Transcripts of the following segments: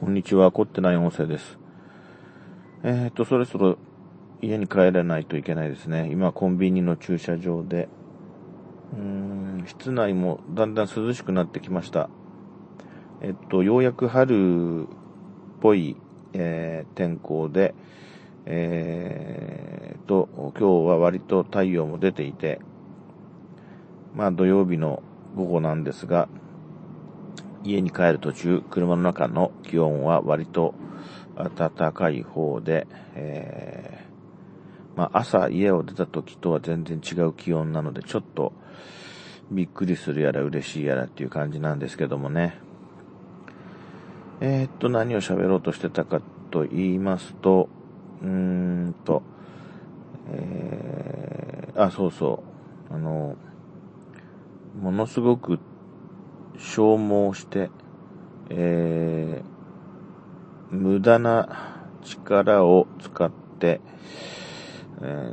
こんにちは、凝ってない音声です。えー、っと、そろそろ家に帰らないといけないですね。今、コンビニの駐車場で。うーん、室内もだんだん涼しくなってきました。えっと、ようやく春っぽい、えー、天候で、えー、と、今日は割と太陽も出ていて、まあ土曜日の午後なんですが、家に帰る途中、車の中の気温は割と暖かい方で、えー、まあ、朝家を出た時とは全然違う気温なので、ちょっとびっくりするやら嬉しいやらっていう感じなんですけどもね。えー、っと、何を喋ろうとしてたかと言いますと、うーんと、えー、あ、そうそう、あの、ものすごく消耗して、えー、無駄な力を使って、え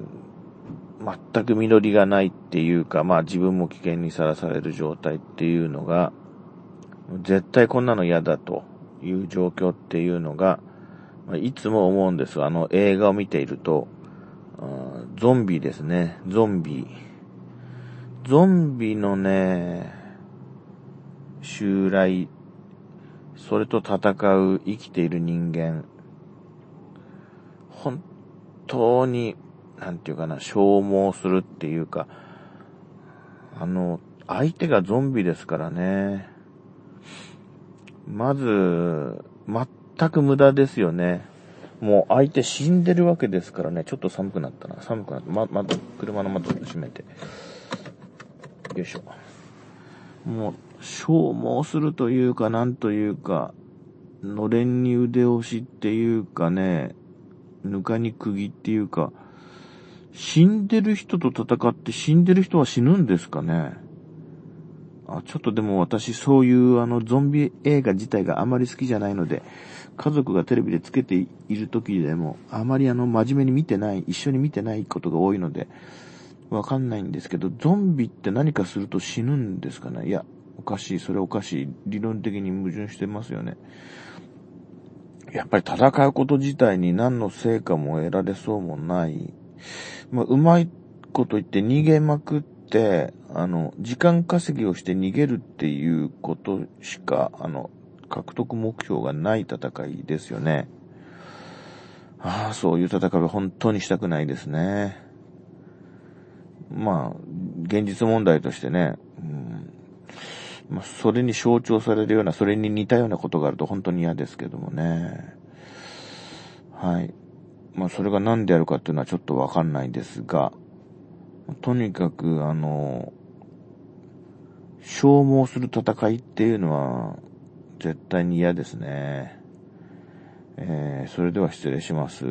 ー、全く実りがないっていうか、まあ自分も危険にさらされる状態っていうのが、絶対こんなの嫌だという状況っていうのが、いつも思うんですあの映画を見ていると、ゾンビですね。ゾンビ。ゾンビのね、襲来、それと戦う生きている人間、本当に、なんていうかな、消耗するっていうか、あの、相手がゾンビですからね。まず、全く無駄ですよね。もう相手死んでるわけですからね。ちょっと寒くなったな。寒くなった。ま、窓、車の窓閉めて。よいしょ。もう、消耗するというか、なんというか、のれんに腕押しっていうかね、ぬかに釘っていうか、死んでる人と戦って死んでる人は死ぬんですかね。あ、ちょっとでも私そういうあのゾンビ映画自体があまり好きじゃないので、家族がテレビでつけている時でも、あまりあの真面目に見てない、一緒に見てないことが多いので、わかんないんですけど、ゾンビって何かすると死ぬんですかね。いや、おかしい、それおかしい。理論的に矛盾してますよね。やっぱり戦うこと自体に何の成果も得られそうもない。まあ、うまいこと言って逃げまくって、あの、時間稼ぎをして逃げるっていうことしか、あの、獲得目標がない戦いですよね。ああ、そういう戦いは本当にしたくないですね。まあ、現実問題としてね、うんま、それに象徴されるような、それに似たようなことがあると本当に嫌ですけどもね。はい。まあ、それが何であるかっていうのはちょっとわかんないですが、とにかく、あの、消耗する戦いっていうのは、絶対に嫌ですね。えー、それでは失礼します。